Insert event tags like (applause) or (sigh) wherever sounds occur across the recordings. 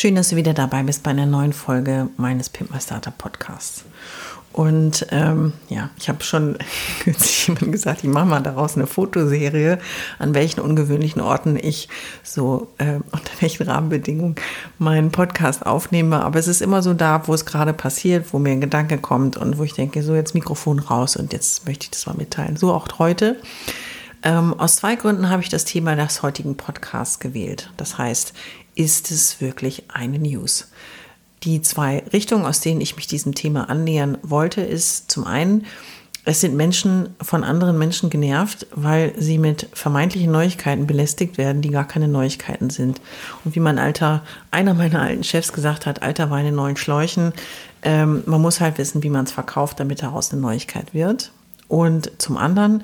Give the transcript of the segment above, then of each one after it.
Schön, dass du wieder dabei bist bei einer neuen Folge meines Pimp My Startup Podcasts. Und ähm, ja, ich habe schon (laughs) jemand gesagt, ich mache mal daraus eine Fotoserie, an welchen ungewöhnlichen Orten ich so äh, (laughs) unter welchen Rahmenbedingungen meinen Podcast aufnehme. Aber es ist immer so da, wo es gerade passiert, wo mir ein Gedanke kommt und wo ich denke, so jetzt Mikrofon raus und jetzt möchte ich das mal mitteilen. So auch heute. Ähm, aus zwei Gründen habe ich das Thema des heutigen Podcasts gewählt. Das heißt, ist es wirklich eine News? Die zwei Richtungen, aus denen ich mich diesem Thema annähern wollte, ist zum einen, es sind Menschen von anderen Menschen genervt, weil sie mit vermeintlichen Neuigkeiten belästigt werden, die gar keine Neuigkeiten sind. Und wie mein alter, einer meiner alten Chefs gesagt hat, alter Wein in neuen Schläuchen, ähm, man muss halt wissen, wie man es verkauft, damit daraus eine Neuigkeit wird. Und zum anderen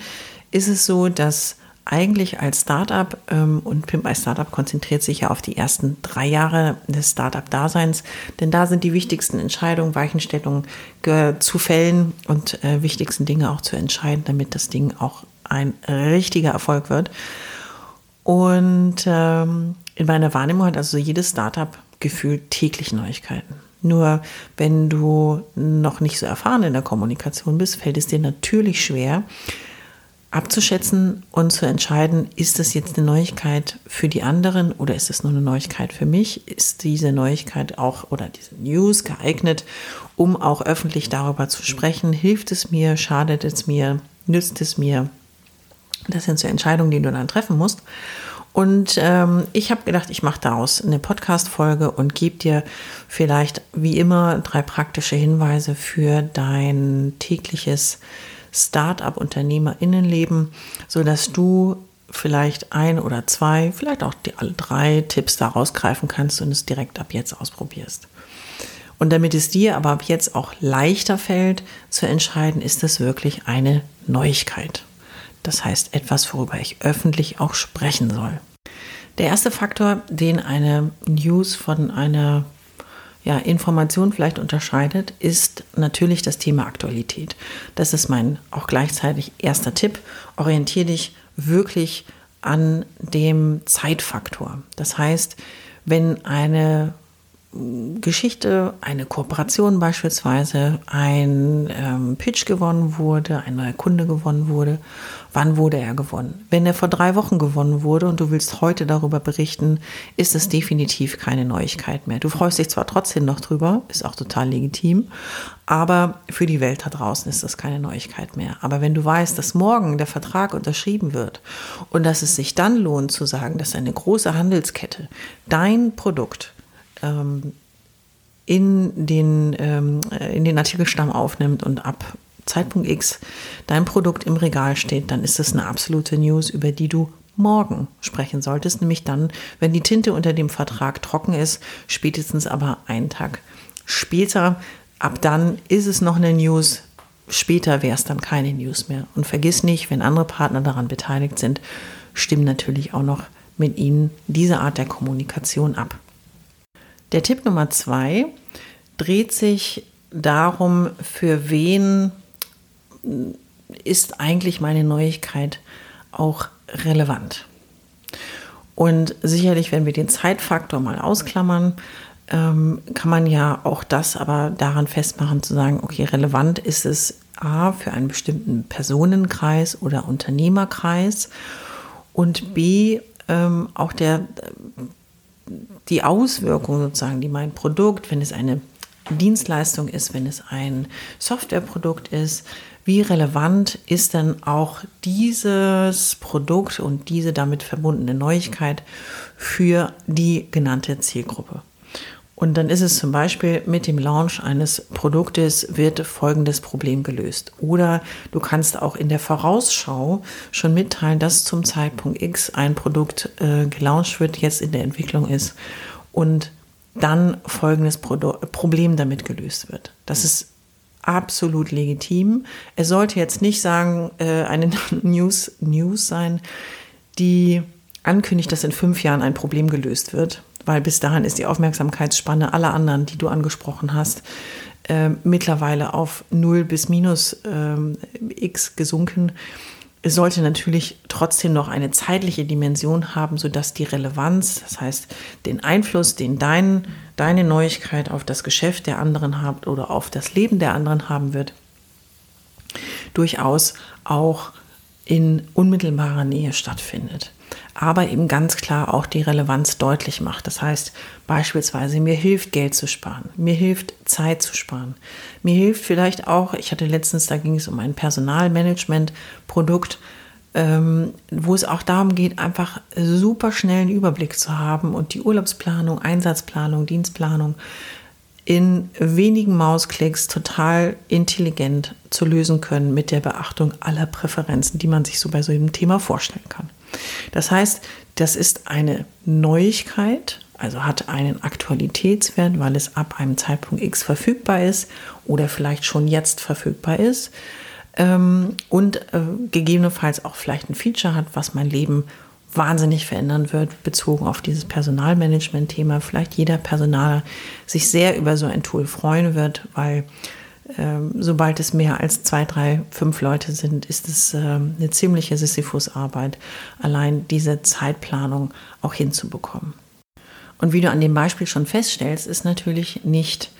ist es so, dass eigentlich als Startup ähm, und Pimp My Startup konzentriert sich ja auf die ersten drei Jahre des Startup-Daseins, denn da sind die wichtigsten Entscheidungen, Weichenstellungen zu fällen und äh, wichtigsten Dinge auch zu entscheiden, damit das Ding auch ein richtiger Erfolg wird. Und ähm, in meiner Wahrnehmung hat also jedes Startup gefühlt täglich Neuigkeiten. Nur wenn du noch nicht so erfahren in der Kommunikation bist, fällt es dir natürlich schwer, abzuschätzen und zu entscheiden, ist das jetzt eine Neuigkeit für die anderen oder ist es nur eine Neuigkeit für mich? Ist diese Neuigkeit auch oder diese News geeignet, um auch öffentlich darüber zu sprechen? Hilft es mir? Schadet es mir? Nützt es mir? Das sind so Entscheidungen, die du dann treffen musst. Und ähm, ich habe gedacht, ich mache daraus eine Podcast-Folge und gebe dir vielleicht wie immer drei praktische Hinweise für dein tägliches Start-up-UnternehmerInnenleben, sodass du vielleicht ein oder zwei, vielleicht auch die, alle drei Tipps da rausgreifen kannst und es direkt ab jetzt ausprobierst. Und damit es dir aber ab jetzt auch leichter fällt zu entscheiden, ist das wirklich eine Neuigkeit. Das heißt etwas, worüber ich öffentlich auch sprechen soll. Der erste Faktor, den eine News von einer ja, Information vielleicht unterscheidet, ist natürlich das Thema Aktualität. Das ist mein auch gleichzeitig erster Tipp. Orientiere dich wirklich an dem Zeitfaktor. Das heißt, wenn eine Geschichte, eine Kooperation beispielsweise, ein ähm, Pitch gewonnen wurde, ein neuer Kunde gewonnen wurde. Wann wurde er gewonnen? Wenn er vor drei Wochen gewonnen wurde und du willst heute darüber berichten, ist es definitiv keine Neuigkeit mehr. Du freust dich zwar trotzdem noch drüber, ist auch total legitim, aber für die Welt da draußen ist das keine Neuigkeit mehr. Aber wenn du weißt, dass morgen der Vertrag unterschrieben wird und dass es sich dann lohnt zu sagen, dass eine große Handelskette dein Produkt in, den, ähm, in den Artikelstamm aufnimmt und ab Zeitpunkt X dein Produkt im Regal steht, dann ist das eine absolute News, über die du morgen sprechen solltest, nämlich dann, wenn die Tinte unter dem Vertrag trocken ist, spätestens aber einen Tag später. Ab dann ist es noch eine News, später wäre es dann keine News mehr. Und vergiss nicht, wenn andere Partner daran beteiligt sind, stimmen natürlich auch noch mit ihnen diese Art der Kommunikation ab. Der Tipp Nummer zwei dreht sich darum, für wen ist eigentlich meine Neuigkeit auch relevant. Und sicherlich, wenn wir den Zeitfaktor mal ausklammern, ähm, kann man ja auch das aber daran festmachen, zu sagen, okay, relevant ist es A für einen bestimmten Personenkreis oder Unternehmerkreis und B ähm, auch der die Auswirkungen sozusagen, die mein Produkt, wenn es eine Dienstleistung ist, wenn es ein Softwareprodukt ist, wie relevant ist denn auch dieses Produkt und diese damit verbundene Neuigkeit für die genannte Zielgruppe. Und dann ist es zum Beispiel mit dem Launch eines Produktes wird folgendes Problem gelöst. Oder du kannst auch in der Vorausschau schon mitteilen, dass zum Zeitpunkt X ein Produkt äh, gelauncht wird, jetzt in der Entwicklung ist und dann folgendes Produ Problem damit gelöst wird. Das ist absolut legitim. Es sollte jetzt nicht sagen, äh, eine (laughs) News, News sein, die ankündigt, dass in fünf Jahren ein Problem gelöst wird, weil bis dahin ist die Aufmerksamkeitsspanne aller anderen, die du angesprochen hast, äh, mittlerweile auf 0 bis minus äh, x gesunken. Es sollte natürlich trotzdem noch eine zeitliche Dimension haben, sodass die Relevanz, das heißt den Einfluss, den dein, deine Neuigkeit auf das Geschäft der anderen hat oder auf das Leben der anderen haben wird, durchaus auch in unmittelbarer Nähe stattfindet aber eben ganz klar auch die Relevanz deutlich macht. Das heißt beispielsweise, mir hilft Geld zu sparen, mir hilft Zeit zu sparen, mir hilft vielleicht auch, ich hatte letztens, da ging es um ein Personalmanagement-Produkt, ähm, wo es auch darum geht, einfach super schnell einen Überblick zu haben und die Urlaubsplanung, Einsatzplanung, Dienstplanung in wenigen Mausklicks total intelligent zu lösen können mit der Beachtung aller Präferenzen, die man sich so bei so einem Thema vorstellen kann. Das heißt, das ist eine Neuigkeit, also hat einen Aktualitätswert, weil es ab einem Zeitpunkt X verfügbar ist oder vielleicht schon jetzt verfügbar ist ähm, und äh, gegebenenfalls auch vielleicht ein Feature hat, was mein Leben wahnsinnig verändern wird, bezogen auf dieses Personalmanagement-Thema. Vielleicht jeder Personaler sich sehr über so ein Tool freuen wird, weil sobald es mehr als zwei, drei, fünf Leute sind, ist es ähm, eine ziemliche Sisyphus-Arbeit, allein diese Zeitplanung auch hinzubekommen. Und wie du an dem Beispiel schon feststellst, ist natürlich nicht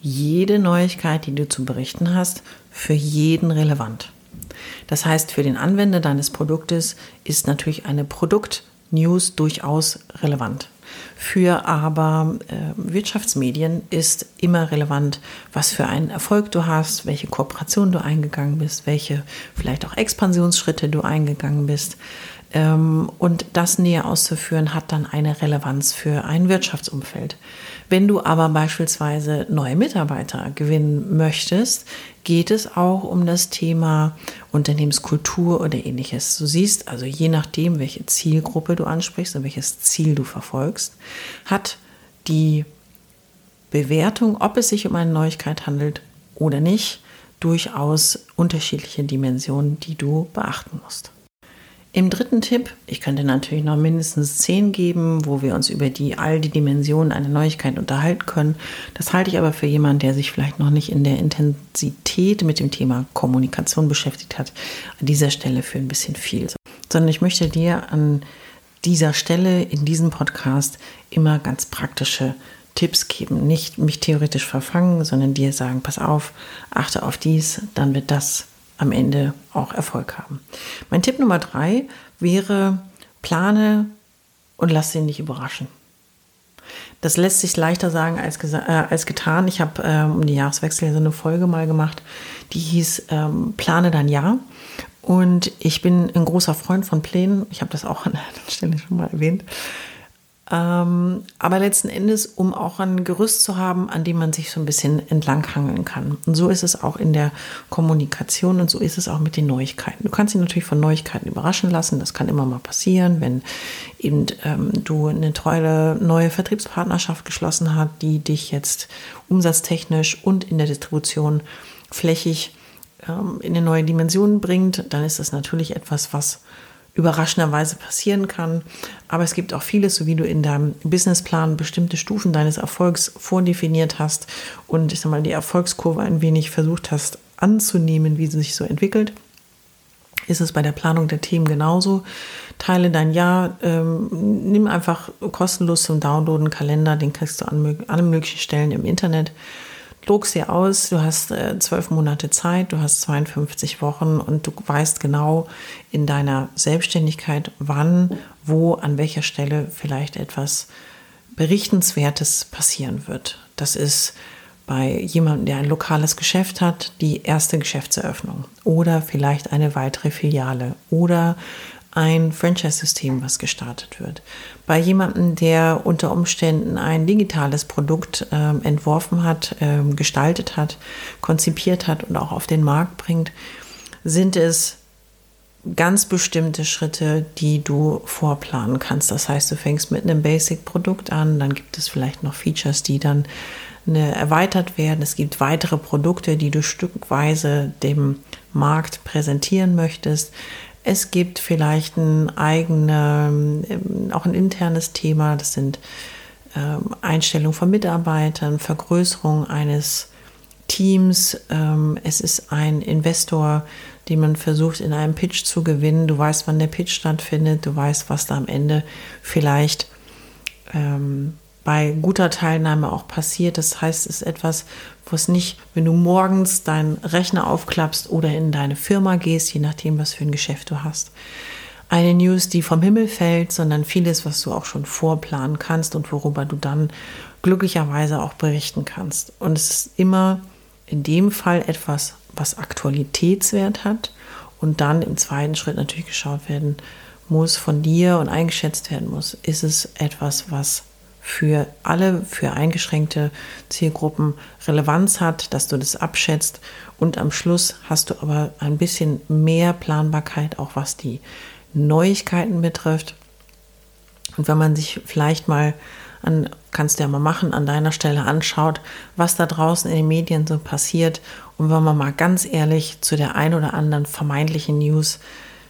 jede Neuigkeit, die du zu berichten hast, für jeden relevant. Das heißt, für den Anwender deines Produktes ist natürlich eine Produkt-News durchaus relevant. Für aber äh, Wirtschaftsmedien ist immer relevant, was für einen Erfolg du hast, welche Kooperation du eingegangen bist, welche vielleicht auch Expansionsschritte du eingegangen bist. Ähm, und das näher auszuführen, hat dann eine Relevanz für ein Wirtschaftsumfeld. Wenn du aber beispielsweise neue Mitarbeiter gewinnen möchtest, geht es auch um das Thema Unternehmenskultur oder ähnliches. Du siehst also, je nachdem, welche Zielgruppe du ansprichst und welches Ziel du verfolgst, hat die Bewertung, ob es sich um eine Neuigkeit handelt oder nicht, durchaus unterschiedliche Dimensionen, die du beachten musst. Im dritten Tipp, ich könnte natürlich noch mindestens zehn geben, wo wir uns über die all die Dimensionen einer Neuigkeit unterhalten können. Das halte ich aber für jemanden, der sich vielleicht noch nicht in der Intensität mit dem Thema Kommunikation beschäftigt hat, an dieser Stelle für ein bisschen viel. Sondern ich möchte dir an dieser Stelle in diesem Podcast immer ganz praktische Tipps geben. Nicht mich theoretisch verfangen, sondern dir sagen, pass auf, achte auf dies, dann wird das am Ende auch Erfolg haben. Mein Tipp Nummer drei wäre, plane und lass dich nicht überraschen. Das lässt sich leichter sagen als, äh, als getan. Ich habe ähm, um die Jahreswechsel so eine Folge mal gemacht, die hieß ähm, Plane dein Jahr. Und ich bin ein großer Freund von Plänen. Ich habe das auch an der (laughs) Stelle schon mal erwähnt. Ähm, aber letzten Endes, um auch ein Gerüst zu haben, an dem man sich so ein bisschen entlanghangeln kann. Und so ist es auch in der Kommunikation und so ist es auch mit den Neuigkeiten. Du kannst dich natürlich von Neuigkeiten überraschen lassen. Das kann immer mal passieren, wenn eben ähm, du eine tolle neue Vertriebspartnerschaft geschlossen hast, die dich jetzt umsatztechnisch und in der Distribution flächig ähm, in eine neue Dimension bringt. Dann ist das natürlich etwas, was überraschenderweise passieren kann. Aber es gibt auch vieles, so wie du in deinem Businessplan bestimmte Stufen deines Erfolgs vordefiniert hast und ich sag mal, die Erfolgskurve ein wenig versucht hast anzunehmen, wie sie sich so entwickelt. Ist es bei der Planung der Themen genauso? Teile dein Jahr, ähm, nimm einfach kostenlos zum Downloaden Kalender, den kriegst du an allen möglichen Stellen im Internet druckst dir aus, du hast äh, zwölf Monate Zeit, du hast 52 Wochen und du weißt genau in deiner Selbstständigkeit, wann, wo, an welcher Stelle vielleicht etwas Berichtenswertes passieren wird. Das ist bei jemandem, der ein lokales Geschäft hat, die erste Geschäftseröffnung oder vielleicht eine weitere Filiale oder ein Franchise-System, was gestartet wird. Bei jemandem, der unter Umständen ein digitales Produkt äh, entworfen hat, äh, gestaltet hat, konzipiert hat und auch auf den Markt bringt, sind es ganz bestimmte Schritte, die du vorplanen kannst. Das heißt, du fängst mit einem Basic-Produkt an, dann gibt es vielleicht noch Features, die dann eine, erweitert werden. Es gibt weitere Produkte, die du stückweise dem Markt präsentieren möchtest. Es gibt vielleicht ein eigenes, ähm, auch ein internes Thema. Das sind ähm, Einstellung von Mitarbeitern, Vergrößerung eines Teams. Ähm, es ist ein Investor, den man versucht in einem Pitch zu gewinnen. Du weißt, wann der Pitch stattfindet. Du weißt, was da am Ende vielleicht ähm, bei guter Teilnahme auch passiert. Das heißt, es ist etwas, wo es nicht, wenn du morgens deinen Rechner aufklappst oder in deine Firma gehst, je nachdem, was für ein Geschäft du hast, eine News, die vom Himmel fällt, sondern vieles, was du auch schon vorplanen kannst und worüber du dann glücklicherweise auch berichten kannst. Und es ist immer in dem Fall etwas, was Aktualitätswert hat und dann im zweiten Schritt natürlich geschaut werden muss von dir und eingeschätzt werden muss, ist es etwas, was für alle, für eingeschränkte Zielgruppen Relevanz hat, dass du das abschätzt und am Schluss hast du aber ein bisschen mehr Planbarkeit, auch was die Neuigkeiten betrifft. Und wenn man sich vielleicht mal an, kannst du ja mal machen, an deiner Stelle anschaut, was da draußen in den Medien so passiert und wenn man mal ganz ehrlich zu der ein oder anderen vermeintlichen News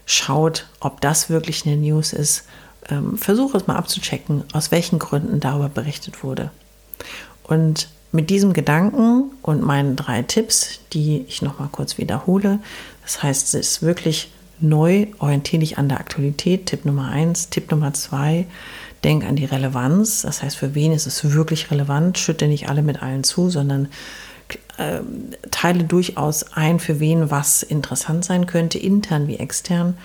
schaut, ob das wirklich eine News ist ähm, versuche es mal abzuchecken, aus welchen Gründen darüber berichtet wurde. Und mit diesem Gedanken und meinen drei Tipps, die ich nochmal kurz wiederhole, das heißt, es ist wirklich neu, orientiere dich an der Aktualität, Tipp Nummer eins. Tipp Nummer zwei, denk an die Relevanz, das heißt, für wen ist es wirklich relevant, schütte nicht alle mit allen zu, sondern äh, teile durchaus ein, für wen was interessant sein könnte, intern wie extern.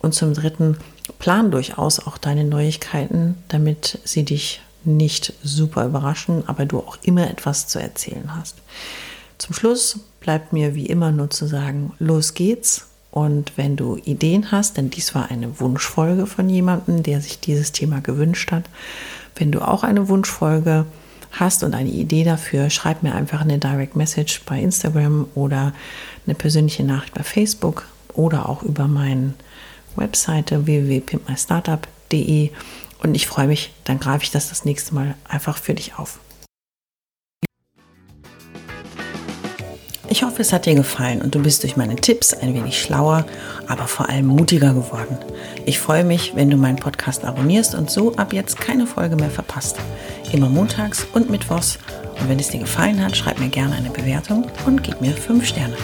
Und zum dritten, plan durchaus auch deine Neuigkeiten, damit sie dich nicht super überraschen, aber du auch immer etwas zu erzählen hast. Zum Schluss bleibt mir wie immer nur zu sagen, los geht's. Und wenn du Ideen hast, denn dies war eine Wunschfolge von jemandem, der sich dieses Thema gewünscht hat, wenn du auch eine Wunschfolge hast und eine Idee dafür, schreib mir einfach eine Direct Message bei Instagram oder eine persönliche Nachricht bei Facebook oder auch über meinen Webseite www.pimpmystartup.de und ich freue mich, dann greife ich das das nächste Mal einfach für dich auf. Ich hoffe, es hat dir gefallen und du bist durch meine Tipps ein wenig schlauer, aber vor allem mutiger geworden. Ich freue mich, wenn du meinen Podcast abonnierst und so ab jetzt keine Folge mehr verpasst. Immer montags und mittwochs. Und wenn es dir gefallen hat, schreib mir gerne eine Bewertung und gib mir 5 Sterne.